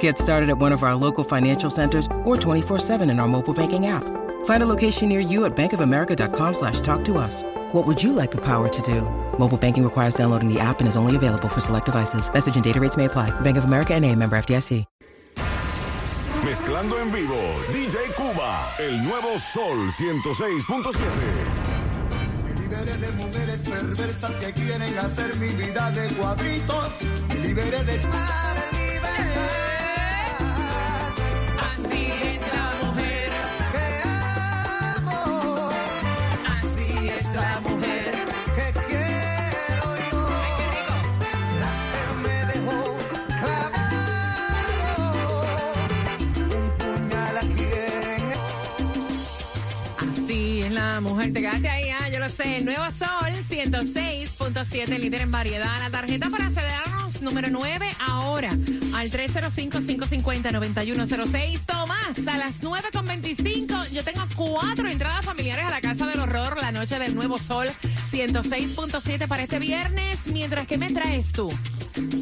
Get started at one of our local financial centers or 24-7 in our mobile banking app. Find a location near you at bankofamerica.com slash talk to us. What would you like the power to do? Mobile banking requires downloading the app and is only available for select devices. Message and data rates may apply. Bank of America and a member FDIC. Mezclando en vivo, DJ Cuba, el nuevo Sol 106.7. Libere de mujeres perversas que quieren hacer mi vida de cuadritos. Libere de Así Mujer. Te quedaste ahí, ah, yo lo sé. Nuevo Sol 106.7, líder en variedad. La tarjeta para accedernos, número 9, ahora al 305-550-9106. Tomás, a las 9.25, yo tengo cuatro entradas familiares a la Casa del Horror, la noche del Nuevo Sol 106.7 para este viernes. Mientras que me traes tú.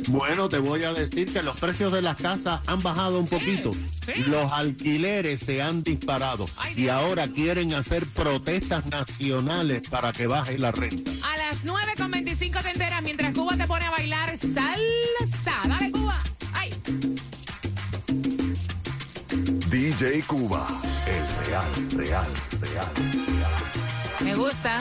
Bueno, te voy a decir que los precios de las casas han bajado un poquito. sí. Los alquileres se han disparado Ay, y ahora quieren hacer protestas nacionales para que baje la renta. A las 9.25 te enteras mientras Cuba te pone a bailar salsa. Dale, Cuba. Ay. DJ Cuba, el real, real, real, real. Me gusta.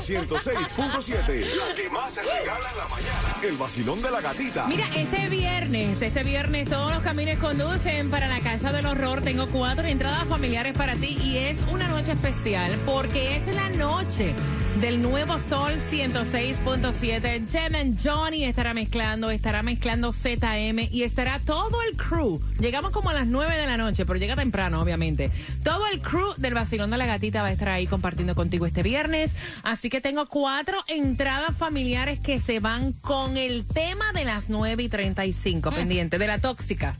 Sol 106.7, la que más se regala en la mañana. El vacilón de la gatita. Mira, este viernes, este viernes todos los caminos conducen para la Casa del Horror. Tengo cuatro entradas familiares para ti y es una noche especial porque es la noche del nuevo Sol 106.7. Jem Johnny estará mezclando, estará mezclando ZM y estará todo el crew. Llegamos como a las 9 de la noche, pero llega temprano, obviamente. Todo el crew del Vacilón de la Gatita va a estar ahí compartiendo contigo este viernes. Así que tengo cuatro entradas familiares que se van con el tema de las 9 y 35, pendiente, de la tóxica.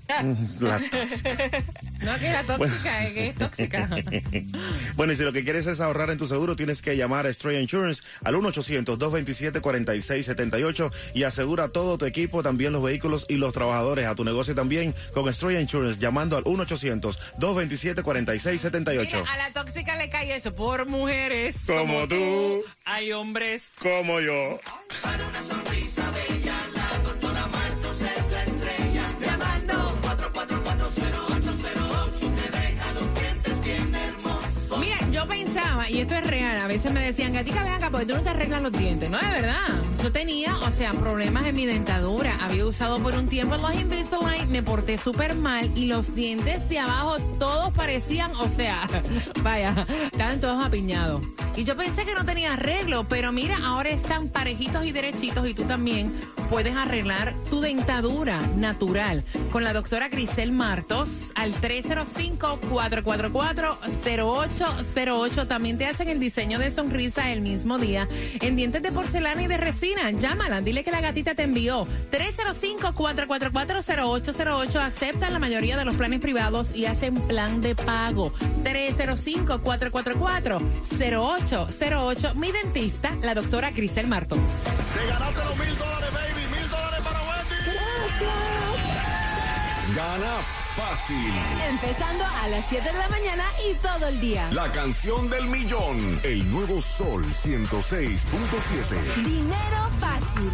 La- No, que la tóxica, es que es tóxica. bueno, y si lo que quieres es ahorrar en tu seguro, tienes que llamar a Stray Insurance al 1-800-227-4678 y asegura todo tu equipo, también los vehículos y los trabajadores, a tu negocio también con Stray Insurance, llamando al 1-800-227-4678. Mira, a la tóxica le cae eso por mujeres. Como tú. Hay hombres. Como yo. Llamando. Y esto es real, a veces me decían, Gatica, ven acá, porque tú no te arreglas los dientes. No, de verdad. Yo tenía, o sea, problemas en mi dentadura. Había usado por un tiempo los Invisalign, me porté súper mal y los dientes de abajo todos parecían, o sea, vaya, estaban todos apiñados. Y yo pensé que no tenía arreglo, pero mira, ahora están parejitos y derechitos y tú también puedes arreglar tu dentadura natural con la doctora Grisel Martos al 305-444-0808. También te hacen el diseño de sonrisa el mismo día en dientes de porcelana y de resina. Llámala, dile que la gatita te envió. 305-444-0808. Aceptan la mayoría de los planes privados y hacen plan de pago. 305-444-0808. Mi dentista, la doctora Grisel Martos. Te ganaste los mil dólares, baby. Mil dólares para Wendy. Gana fácil. Empezando a las 7 de la mañana y todo el día. La canción del millón. El nuevo Sol 106.7. Dinero fácil.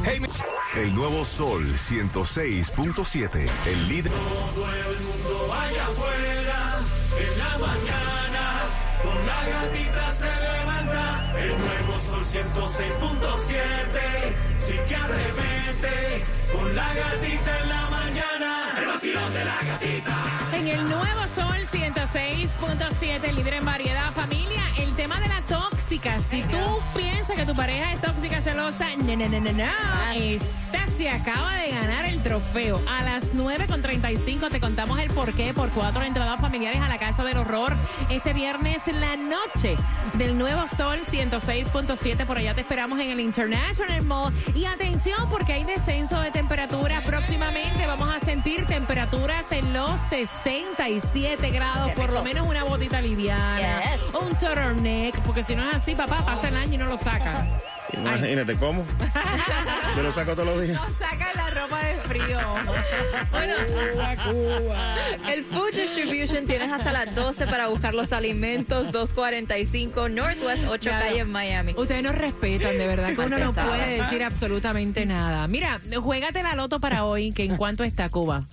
El nuevo Sol 106.7. El líder. Todo el mundo vaya afuera, en la mañana, con la gatita se levanta, el nuevo sol 106.7, sí que arremete, con la gatita en la mañana, el vacilón de la gatita. En el nuevo Sol 106.7, libre en variedad, familia, el tema de la tóxica. Si tú piensas que tu pareja es tóxica, celosa, no, no, no, no, no. Esta se acaba de ganar el trofeo. A las 9.35 te contamos el porqué por cuatro entradas familiares a la Casa del Horror. Este viernes en la noche del nuevo Sol 106.7. Por allá te esperamos en el International Mall. Y atención, porque hay descenso de temperatura. Próximamente vamos a sentir temperaturas en los 67 grados, por lo menos una botita liviana, Yes. Un turtleneck, porque si no es así, papá, pasa el año y no lo saca. Imagínate cómo. Yo lo saco todos los días. No saca la ropa de frío. Bueno, el Food Distribution tienes hasta las 12 para buscar los alimentos. 245 Northwest 8 Claro. calle en Miami. Ustedes nos respetan, de verdad que uno no puede decir absolutamente nada. Mira, juégate la loto para hoy, que en cuánto está Cuba.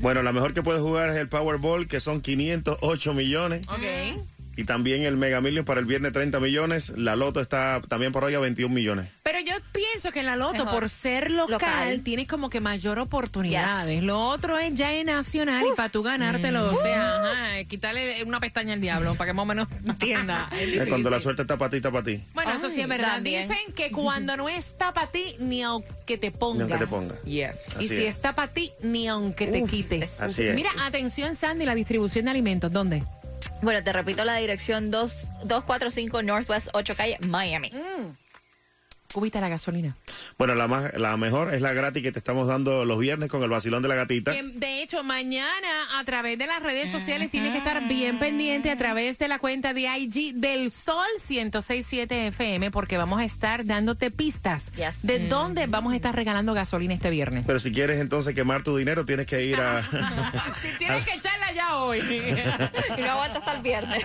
Bueno, la mejor que puedes jugar es el Powerball, que son 508 millones. Ok. Y también el Mega Millions para el viernes 30 millones. La Loto está también por hoy a 21 millones. Pero yo pienso que en la loto, Mejor. por ser local, Local. tienes como que mayor oportunidades. Lo otro es ya en nacional y para tú ganártelo, o sea, ajá, quitarle una pestaña al diablo para que más o menos entienda. Es Eh. Cuando la suerte está para ti, está para ti. Bueno, eso sí es verdad. también. Dicen que cuando no está para ti, ni aunque te Ni pongas. aunque te ponga. Yes. Y si es. está para ti, ni aunque te quites. Así es. Mira, atención, Sandy, la distribución de alimentos. ¿Dónde? Bueno, te repito la dirección 2, 245 Northwest 8 calle Miami. Cubita la gasolina. Bueno, la, más, la mejor es la gratis que te estamos dando los viernes con el vacilón de la gatita. Que, de hecho, mañana a través de las redes sociales tienes que estar bien pendiente a través de la cuenta de IG del Sol 1067 FM porque vamos a estar dándote pistas Yes. de dónde vamos a estar regalando gasolina este viernes. Pero si quieres entonces quemar tu dinero, tienes que ir a... si tienes que echarla ya hoy. Y no aguanto hasta el viernes.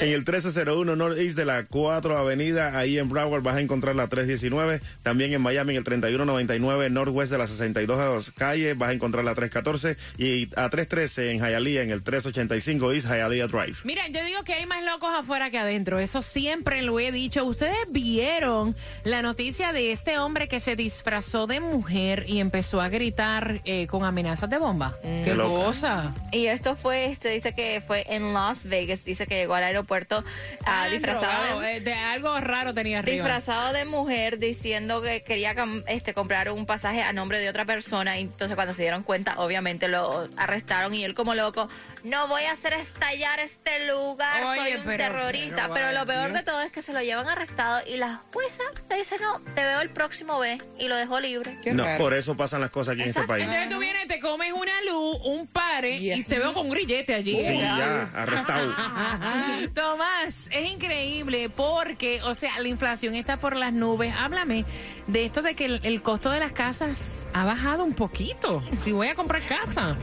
En el 1301 Northeast de la 4 Avenida, ahí en Broward vas a encontrar la 319. También en Miami, en el 3199 Northwest de la 62 calle, vas a encontrar la 314. Y a 313 en Hialeah, en el 385 East Hialeah Drive. Mira, yo digo que hay más locos afuera que adentro. Eso siempre lo he dicho. Ustedes vieron la noticia de este hombre que se disfrazó de mujer y empezó a gritar eh, con amenazas de bomba. ¡Qué loca. cosa! Y esto fue, este dice que fue en Las Vegas, dice que llegó al aeropuerto ah, Ah, disfrazado drogado, de, eh, de algo raro tenía arriba. disfrazado de mujer diciendo que quería este comprar un pasaje a nombre de otra persona y entonces cuando se dieron cuenta obviamente lo arrestaron y él como loco no voy a hacer estallar este lugar Oye, soy un pero- terrorista pero pero, lo peor de todo es que se lo llevan arrestado y la jueza le dice no te veo el próximo vez y lo dejó libre No, por eso pasan las cosas aquí en este país. Entonces tú vienes, te comes una luz, un pare y te veo con un grillete allí. Sí, ya, arrestado. Tomás, es increíble porque, o sea, la inflación está por las nubes. Háblame de esto de que el, el costo de las casas ha bajado un poquito. Si voy a comprar casa.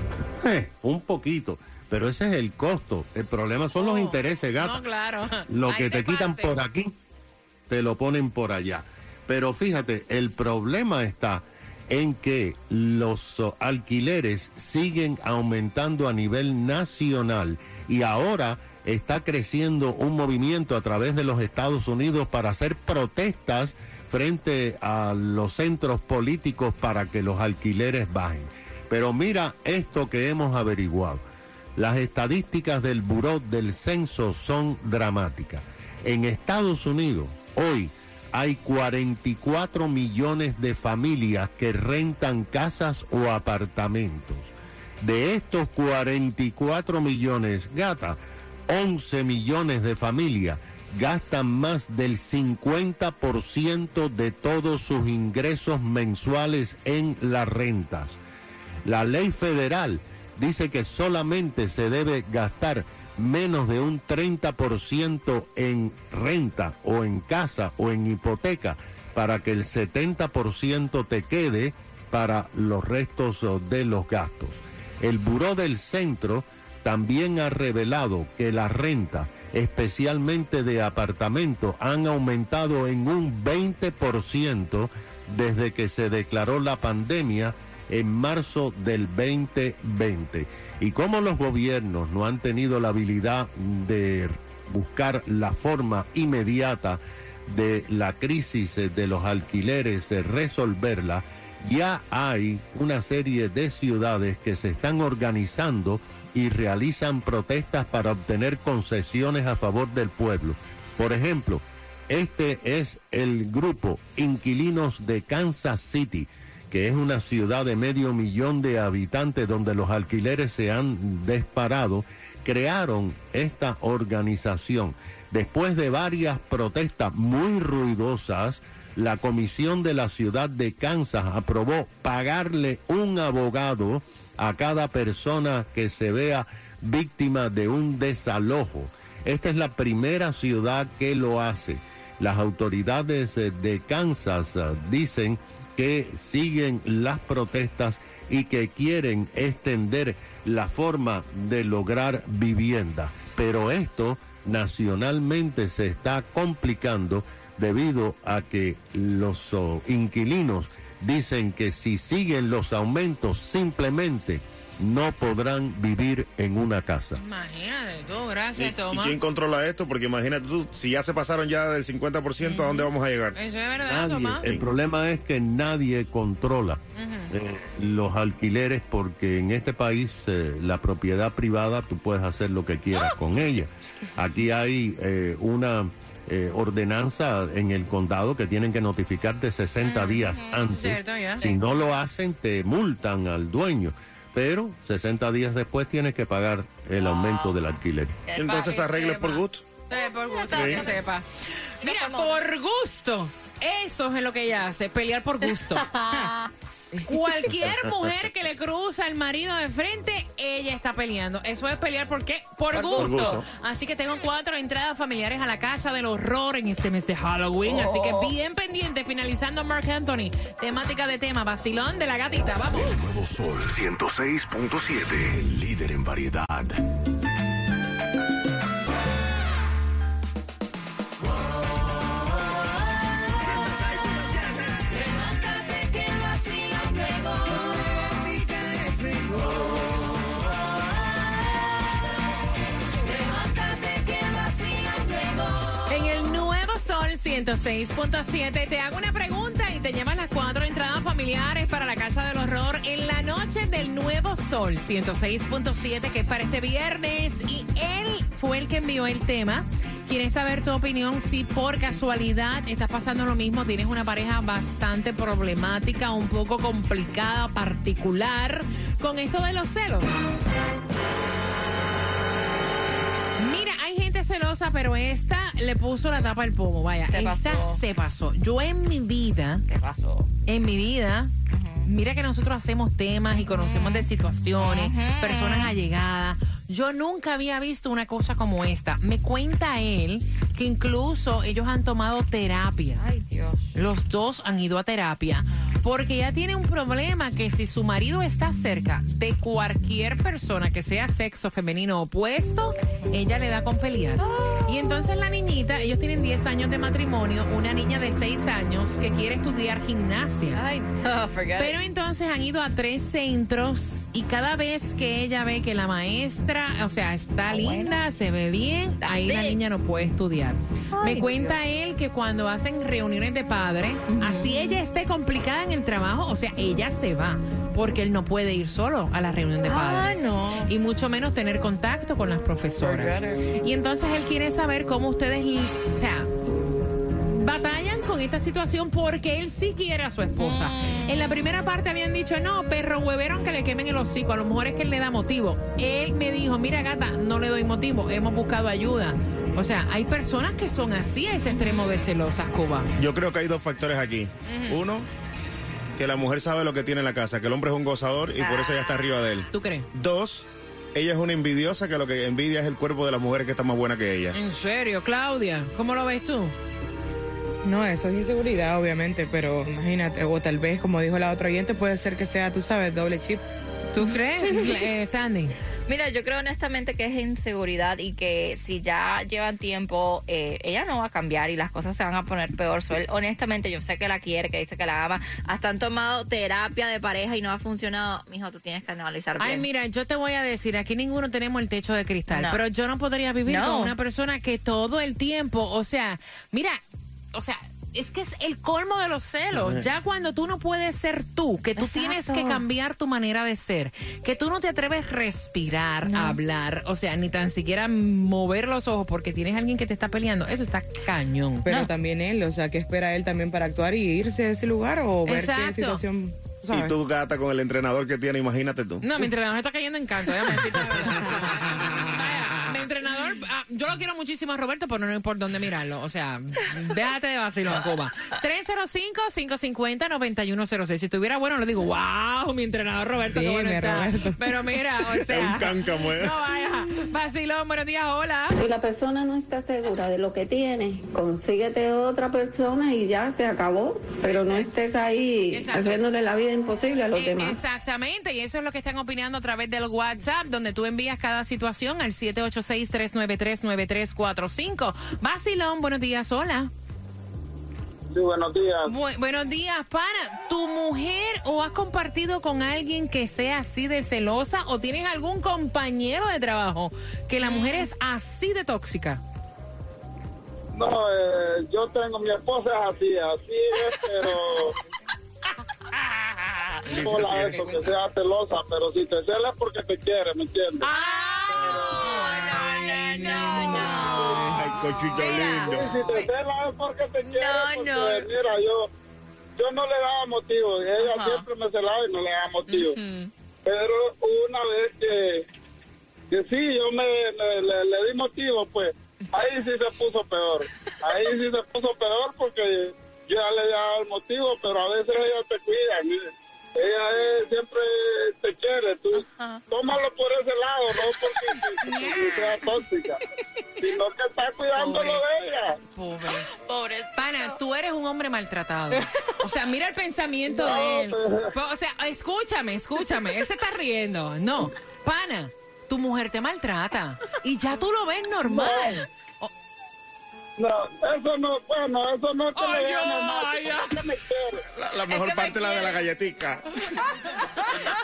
Eh, un poquito. Pero ese es el costo. El problema son los Oh, intereses, gata. No, claro. Lo Ahí que te quitan por aquí, te lo ponen por allá. Pero fíjate, el problema está en que los oh, alquileres siguen aumentando a nivel nacional y ahora está creciendo un movimiento a través de los Estados Unidos para hacer protestas frente a los centros políticos para que los alquileres bajen. Pero mira esto que hemos averiguado. Las estadísticas del Buró del Censo son dramáticas. En Estados Unidos, hoy hay 44 millones de familias que rentan casas o apartamentos. De estos 44 millones, gata, 11 millones de familias gastan más del 50% de todos sus ingresos mensuales en las rentas. La ley federal dice que solamente se debe gastar menos de un 30% en renta o en casa o en hipoteca para que el 70% te quede para los restos de los gastos. El Buró del Centro también ha revelado que la renta, especialmente de apartamentos, han aumentado en un 20% desde que se declaró la pandemia en marzo del 2020. Y como los gobiernos no han tenido la habilidad de buscar la forma inmediata de la crisis de los alquileres, de resolverla, ya hay una serie de ciudades que se están organizando y realizan protestas para obtener concesiones a favor del pueblo. Por ejemplo, este es el grupo Inquilinos de Kansas City, que es una ciudad de medio millón de habitantes donde los alquileres se han disparado, crearon esta organización. Después de varias protestas muy ruidosas, la comisión de la ciudad de Kansas aprobó pagarle un abogado a cada persona que se vea víctima de un desalojo. Esta es la primera ciudad que lo hace. Las autoridades eh, de Kansas eh, dicen que siguen las protestas y que quieren extender la forma de lograr vivienda. Pero esto nacionalmente se está complicando debido a que los oh, inquilinos dicen que si siguen los aumentos simplemente no podrán vivir en una casa. Imagínate tú, ¿Y, gracias, y Tomás. quién controla esto? Porque imagínate tú, si ya se pasaron ya del 50%, ¿a dónde vamos a llegar? Eso es verdad, Nadie. Tomás. El problema es que nadie controla eh, los alquileres porque en este país eh, la propiedad privada tú puedes hacer lo que quieras con ella. Aquí hay eh, una eh, ordenanza en el condado que tienen que notificarte 60 días antes. cierto, ya. Si no lo hacen te multan al dueño. Pero 60 días después tienes que pagar el aumento del alquiler. Entonces arregles por gusto. Eh, por gusto, que sepa. Mira, por gusto. Eso es lo que ella hace, pelear por gusto. Cualquier mujer que le cruza al marido de frente, ella está peleando. Eso es pelear ¿por qué? Por, gusto. gusto. Así que tengo cuatro entradas familiares a la casa del horror en este mes de Halloween. Así que bien pendiente, finalizando Mark Anthony. Temática de tema, vacilón de la gatita. Vamos. Nuevo Sol 106.7. El líder en variedad. 106.7 te hago una pregunta y te llaman las cuatro entradas familiares para la Casa del Horror en la noche del nuevo Sol 106.7 que es para este viernes y él fue el que envió el tema. ¿Quieres saber tu opinión? Si por casualidad estás pasando lo mismo, tienes una pareja bastante problemática, un poco complicada, particular, con esto de los celos. Celosa, pero esta le puso la tapa al pomo. Vaya, ¿Qué esta pasó? se pasó. Yo en mi vida, ¿Qué pasó? en mi vida, mira que nosotros hacemos temas y conocemos de situaciones, personas allegadas. Yo nunca había visto una cosa como esta. Me cuenta él que incluso ellos han tomado terapia. Ay, Dios. Los dos han ido a terapia porque ella tiene un problema que si su marido está cerca de cualquier persona que sea sexo femenino opuesto, ella le da con pelear. Y entonces la niñita, ellos tienen 10 años de matrimonio, una niña de 6 años que quiere estudiar gimnasia. Ay, no, Pero entonces han ido a tres centros y cada vez que ella ve que la maestra, o sea, está linda, se ve bien, ahí la niña no puede estudiar. Ay, Me cuenta él que cuando hacen reuniones de padres, así ella esté complicada en el trabajo, o sea, ella se va. Porque él no puede ir solo a la reunión de Ah, padres. no. Y mucho menos tener contacto con las profesoras. Y entonces él quiere saber cómo ustedes, o sea, batallan con esta situación porque él sí quiere a su esposa. Mm. En la primera parte habían dicho, no, perro huevero que le quemen el hocico. A lo mejor es que él le da motivo. Él me dijo, mira gata, no le doy motivo, hemos buscado ayuda. O sea, hay personas que son así a ese extremo de celosas, Cuba. Yo creo que hay dos factores aquí. Uno, que la mujer sabe lo que tiene en la casa, que el hombre es un gozador y por eso ella está arriba de él. ¿Tú crees? Dos, ella es una envidiosa que lo que envidia es el cuerpo de las mujeres que está más buena que ella. En serio, Claudia, ¿cómo lo ves tú? No, eso es inseguridad, obviamente, pero imagínate, o tal vez, como dijo la otra oyente, puede ser que sea, tú sabes, doble chip. ¿Tú crees, eh, Sandy? Mira, yo creo honestamente que es inseguridad y que si ya llevan tiempo, eh, ella no va a cambiar y las cosas se van a poner peor. So, él, honestamente, yo sé que la quiere, que dice que la ama. Hasta han tomado terapia de pareja y no ha funcionado. Mijo, tú tienes que analizar bien. Ay, mira, yo te voy a decir, aquí ninguno tenemos el techo de cristal, No. pero yo no podría vivir No. con una persona que todo el tiempo, o sea, mira, o sea, es que es el colmo de los celos. Ya cuando tú no puedes ser tú, que tú tienes que cambiar tu manera de ser, que tú no te atreves a respirar, a hablar, o sea, ni tan siquiera mover los ojos porque tienes a alguien que te está peleando, eso está cañón. Pero también él, o sea, ¿qué espera él también para actuar y irse de ese lugar o ver Exacto. qué situación, Y tú, gata, con el entrenador que tiene, imagínate tú. No, mi entrenador está cayendo en canto. déjame entrenador, ah, yo lo quiero muchísimo a Roberto, pero no hay por dónde mirarlo. O sea, déjate de vacilón, Cuba. 305-550-9106. Si estuviera bueno, le digo, wow, mi entrenador Roberto, qué bueno está. Roberto. Pero mira, o sea. Es un cáncamo, ¿eh? No vaya. Vacilón, buenos días, hola. Si la persona no está segura de lo que tiene, consíguete otra persona y ya se acabó. Pero no estés ahí Exacto. haciéndole la vida imposible a los Eh, demás. Exactamente, y eso es lo que están opinando a través del WhatsApp, donde tú envías cada situación al 786-393-9345. Basilón, buenos días, hola. Sí, buenos días. Bu- buenos días, pana. ¿Tu mujer o has compartido con alguien que sea así de celosa o tienes algún compañero de trabajo que la mujer es así de tóxica? No, eh, yo tengo, mi esposa es así, así es, pero no Dice la así. eso, que sea celosa, pero si te cela es porque te quiere, ¿me entiendes? ¡Ah! No, no, Ay, cochito Sí, lindo. si te cela es porque te quiere, No, porque, no. mira, yo, yo no le daba motivo, ella Ajá. siempre me celaba y no le daba motivo. Ujú. Pero hubo una vez que, que sí, yo me, me- le, le di motivo, pues ahí sí se puso peor. Ahí sí se puso peor porque yo ya le daba el motivo, pero a veces ella te cuida. Ella es- siempre te quiere, tú Ajá. tómalo por ese lado, no porque que- que sea tóxica, sino que está cuidándolo Pobre. de ella. Pobre. Pobre. Pana, tú eres un hombre maltratado. O sea, mira el pensamiento No, de él. pero- O sea, escúchame, escúchame. Él se está riendo. No, pana, tu mujer te maltrata. Y ya tú lo ves normal. No, eso no, bueno, eso no es que Ay, me que me quiere. La, la mejor que me parte es la de la galletica.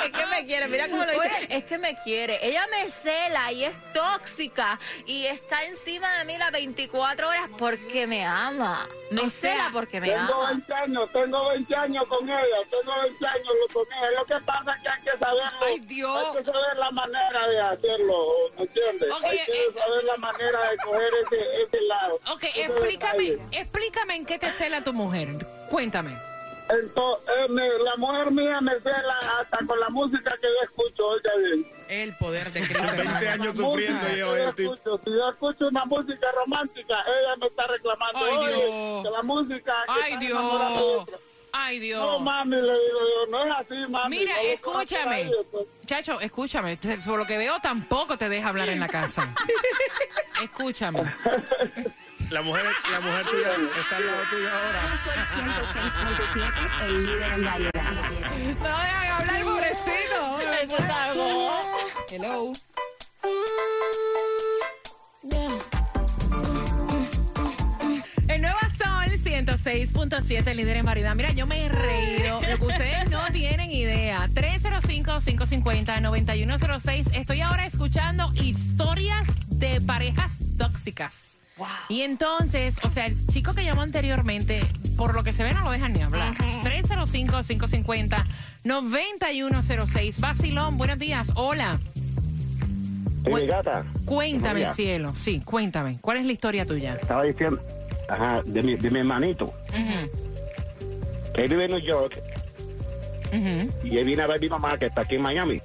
Es que me quiere, mira cómo lo dice. Es que me quiere. Ella me cela y es tóxica y está encima de mí las 24 horas porque me ama. Me O sea, porque me Tengo ama. 20 años, tengo 20 años con ella, tengo 20 años con ella. Lo que pasa es que hay que saberlo. Ay, Dios. Hay que saber la manera de hacerlo, ¿me entiendes? Ok, hay que eh, saber la manera de coger ese, ese lado. Ok, ese explícame, detalle. explícame en qué te cela tu mujer. Cuéntame. Entonces, eh, me- la mujer mía me cela hasta con la música que yo escucho, oiga bien. El poder de Cristo. 20 años sufriendo yo yo el tipo. escucho. Si yo escucho una música romántica, ella me está reclamando, Ay, Dios. que la música que Ay, Dios. Ay, No, Dios. mami, le digo yo, no es así, mami. Mira, no escúchame. pues. Chacho, escúchame. Por lo que veo, tampoco te deja hablar en la casa. Escúchame. La mujer, la mujer tuya está al lado tuyo ahora. Sol 106.7, el líder en variedad. No dejan hablar, pobrecito. Hello. El nuevo Sol 106.7, líder en variedad. Mira, yo me he reído. Lo que ustedes no tienen idea. 305-550-9106. Estoy ahora escuchando historias de parejas tóxicas. Y entonces, o sea, el chico que llamó anteriormente, por lo que se ve, no lo dejan ni hablar. 305-550-9106. Basilón, buenos días. Hola. Sí, mi gata, Cuéntame, Buenos días. cielo. Sí, cuéntame. ¿Cuál es la historia tuya? estaba diciendo, ajá, de mi, de mi hermanito, Ujú, que él vive en New York, y él viene a ver a mi mamá, que está aquí en Miami,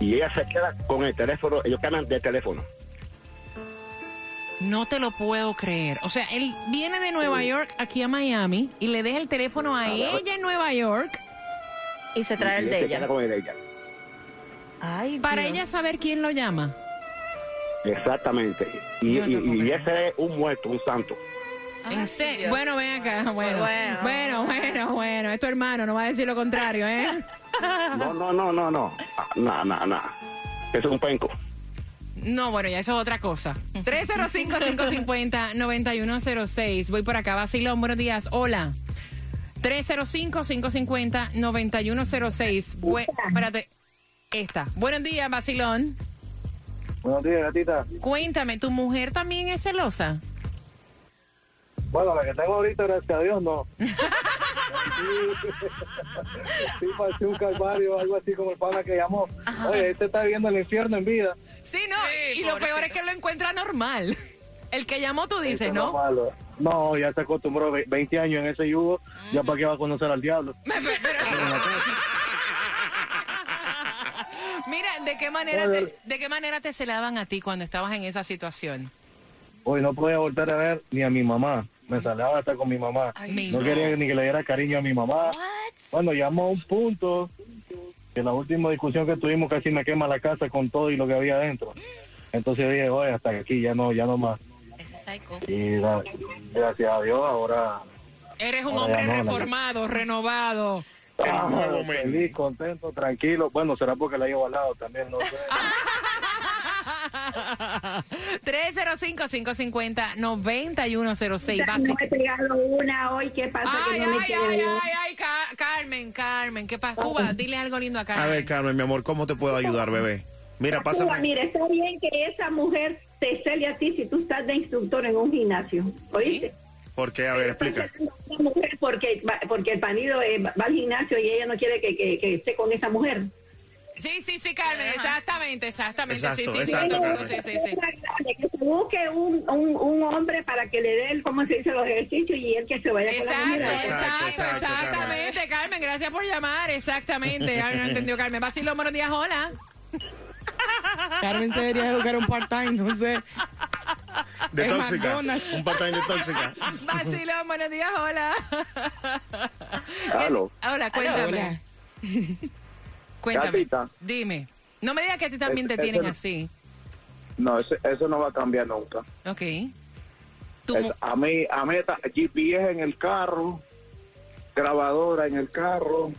y ella se queda con el teléfono, ellos cambian de teléfono. No te lo puedo creer. O sea, él viene de Nueva York aquí a Miami y le deja el teléfono a ella en Nueva York Y se trae el y de ella. queda con el de ella. Ay, para Dios. ella saber quién lo llama. Exactamente. Y, no ese es un muerto, un santo. En serio. Bueno, ven acá. Bueno, Bueno. bueno, bueno, bueno. Es tu hermano, no va a decir lo contrario, ¿eh? No, no, no, no, no. Ah, No, no, no. es un penco. No, bueno, ya eso es otra cosa. 305-550-9106. Voy por acá, Basilón, buenos días. Hola. 305-550-9106. Bu- espérate. Esta. Buenos días, Basilón. Buenos días, gatita. Cuéntame, ¿tu mujer también es celosa? Bueno, la que tengo ahorita, gracias a Dios, no. sí, sí, pareció un calvario, algo así como el pana que llamó. Oye, este está viviendo el infierno en vida. Y lo peor es que lo encuentra normal. El que llamó, tú dices, ¿no? malo. No, ya se acostumbró ve- 20 años en ese yugo, ya para qué va a conocer al diablo. Mira, ¿de qué manera te, de qué manera te celaban a ti cuando estabas en esa situación? Hoy no podía volver a ver ni a mi mamá. Me salaba hasta con mi mamá. no quería ni que le diera cariño a mi mamá. Bueno, llamó a un punto que la última discusión que tuvimos casi me quema la casa con todo y lo que había adentro. Entonces dije, oye, hasta aquí, ya no, ya no más. Y gracias a Dios ahora... Eres un ahora hombre la- reformado, renovado. Ah, feliz, contento, tranquilo. Bueno, será porque la llevo al lado también, no sé. 305-550-9106. No he pegado una hoy, ¿qué pasa? Ay, que no me ay, ay, ay, ay, Ca- Carmen, Carmen, ¿qué pasa? Cuba, dile algo lindo a Carmen. A ver, Carmen, mi amor, ¿cómo te puedo ayudar, bebé? Mira, pásame. mira, está bien que esa mujer te cele a ti si tú estás de instructor en un gimnasio, ¿oíste? ¿Por qué? A ver, explica. Porque, porque el panido eh, va al gimnasio y ella no quiere que, que, que esté con esa mujer. Sí, sí, sí, Carmen, exactamente, exactamente. Exacto, sí, sí, exacto, sí, Carmen. sí, sí, sí. Que se busque un, un, un hombre para que le dé, el, ¿cómo se dice?, los ejercicios y él que se vaya con la Exacto, mujer. exacto, exactamente, Carmen, gracias por llamar, exactamente. Ay, no entendió Carmen. Vacilo, buenos días, hola. Carmen se debería buscar un part-time, no sé. De En tóxica. McDonald's. Un part-time de tóxica. Vacilo, buenos días, hola. Aló. Hola, cuéntame. Cuéntame. Gatita. Dime. No me digas que a ti también te Ese- tienen ese- así. No, eso, eso no va a cambiar nunca. Ok. Es- a mí, a mí está GPS en el carro, grabadora en el carro,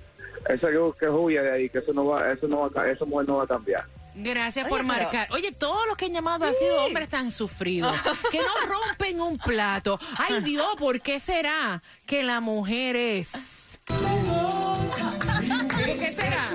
esa que, que huya de ahí, que eso no va, eso no va, esa mujer no va a cambiar. Gracias Oye, por pero- marcar. Oye, todos los que han llamado han sido hombres tan sufridos que no rompen un plato. Ay Dios, ¿por qué será que la mujer es? ¿Por qué será?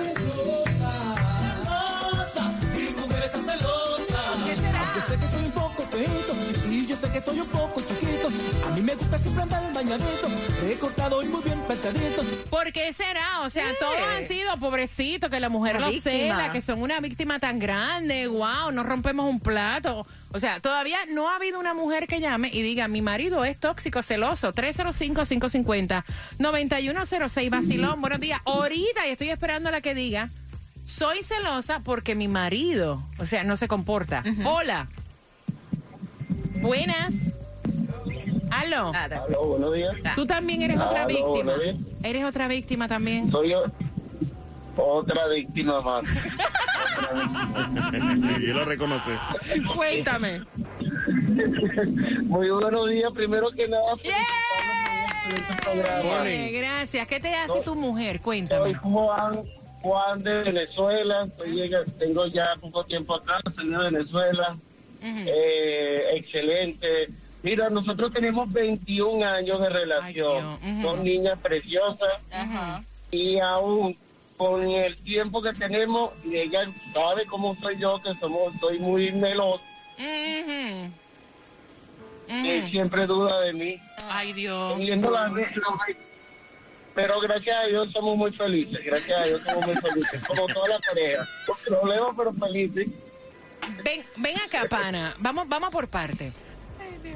Soy un poco chiquito. A mí me gusta siempre andar bañadito, recortado y muy bien pintadito. ¿Por qué será? O sea, todos han sido pobrecitos, que la mujer Una los cela, que son una víctima tan grande. Wow, no rompemos un plato. O sea, todavía no ha habido una mujer que llame y diga, mi marido es tóxico, celoso. 305-550-9106, Basilón. Buenos días. Ahorita y estoy esperando a la que diga, soy celosa porque mi marido, o sea, no se comporta. Hola. Buenas. Aló. Aló, buenos días. Tú también eres otra víctima. Eres otra víctima también. Soy yo, otra víctima más. y él lo reconoce. Cuéntame. Muy buenos días, primero que nada. Eh, gracias. ¿Qué te hace tu mujer? Cuéntame. Soy Juan, Juan de Venezuela, estoy llega- tengo ya poco tiempo acá, soy de Venezuela, eh, excelente. Mira, nosotros tenemos 21 años de relación, dos niñas preciosas, y aún con el tiempo que tenemos, y ella sabe cómo soy yo, que somos, soy muy meloso, y siempre duda de mí. Ay, Dios. Viendo la- pero gracias a Dios somos muy felices, gracias a Dios somos muy felices, como toda la pareja. Con problemas, pero felices. Ven, ven acá, pana. Vamos, vamos por parte.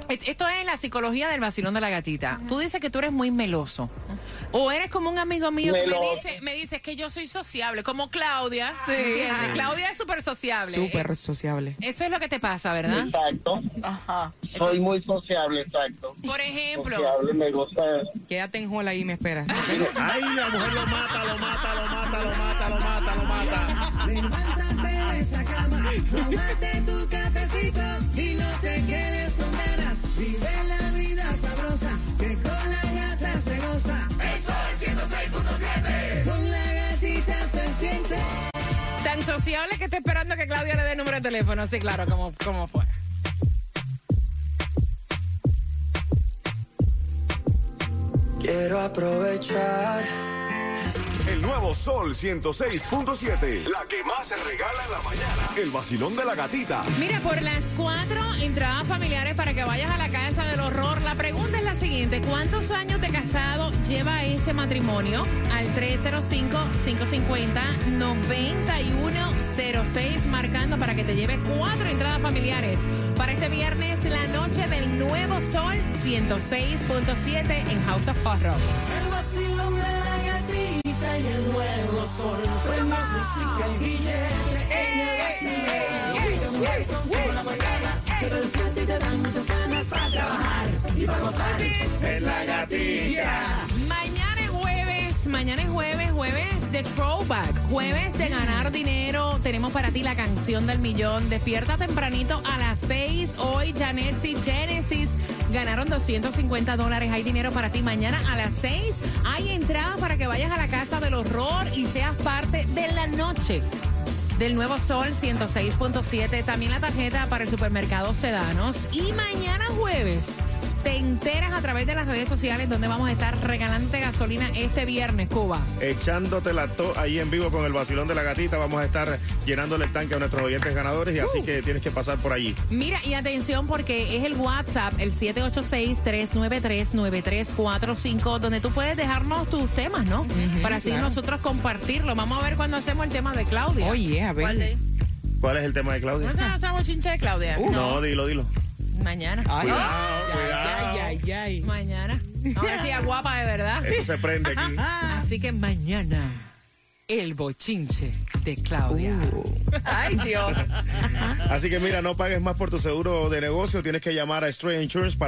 Es- Esto es la psicología del vacilón de la gatita. Tú dices que tú eres muy meloso. O eres como un amigo mío que me dice, me dice que yo soy sociable, como Claudia. Sí. Claudia es súper sociable. Súper sociable. Eso es lo que te pasa, ¿verdad? Exacto. Ajá. Soy muy sociable, exacto. Por ejemplo. Sociable, me gusta. Quédate en Jola ahí y me esperas. Ay, la mujer lo mata, lo mata, lo mata, lo mata, lo mata, lo mata. tómate tu cafecito y no te quedes con ganas. Vive la vida sabrosa, que con la gata se goza. Eso es 106.7. Con la gatita se siente. ¿Se Tan sociable que está esperando que Claudia le dé el número de teléfono. Sí, claro, como, como fue. Quiero aprovechar. El nuevo Sol 106.7. La que más se regala en la mañana. El vacilón de la gatita. Mira, por las cuatro entradas familiares para que vayas a la casa del horror, la pregunta es la siguiente. ¿Cuántos años de casado lleva ese matrimonio? Al 305-550-9106, marcando para que te lleves cuatro entradas familiares para este viernes, la noche del Nuevo Sol 106.7 en House of Horror. Mañana es jueves, mañana es jueves, jueves de throwback, jueves de ganar dinero. Tenemos para ti la canción del millón. Despierta tempranito a las 6. Hoy Janet y Genesis ganaron 250 dólares. Hay dinero para ti mañana a las 6. Hay entrada para que vayas a la casa del horror y seas parte de la noche del Nuevo Sol 106.7. También la tarjeta para el supermercado Sedanos. Y mañana jueves te enteras a través de las redes sociales donde vamos a estar regalándote gasolina este viernes, Cuba. Echándote la to ahí en vivo con el vacilón de la gatita. Vamos a estar llenándole el tanque a nuestros oyentes ganadores y así que tienes que pasar por allí. Mira, y atención porque es el WhatsApp, el 786-393-9345, donde tú puedes dejarnos tus temas, ¿no? Para así claro. nosotros compartirlo. Vamos a ver cuando hacemos el tema de Claudia. Oye, a ver. ¿Cuál es el tema de Claudia? ¿No se chinche de Claudia? no, dilo, dilo. Mañana. Ay, Cuidado, ay, cuidado. ay, ay, ay. Mañana. Vamos a ver si es guapa de verdad. Eso se prende aquí. Así que mañana, el bochinche de Claudia. Ay, Dios. Así que mira, no pagues más por tu seguro de negocio. Tienes que llamar a Stray Insurance para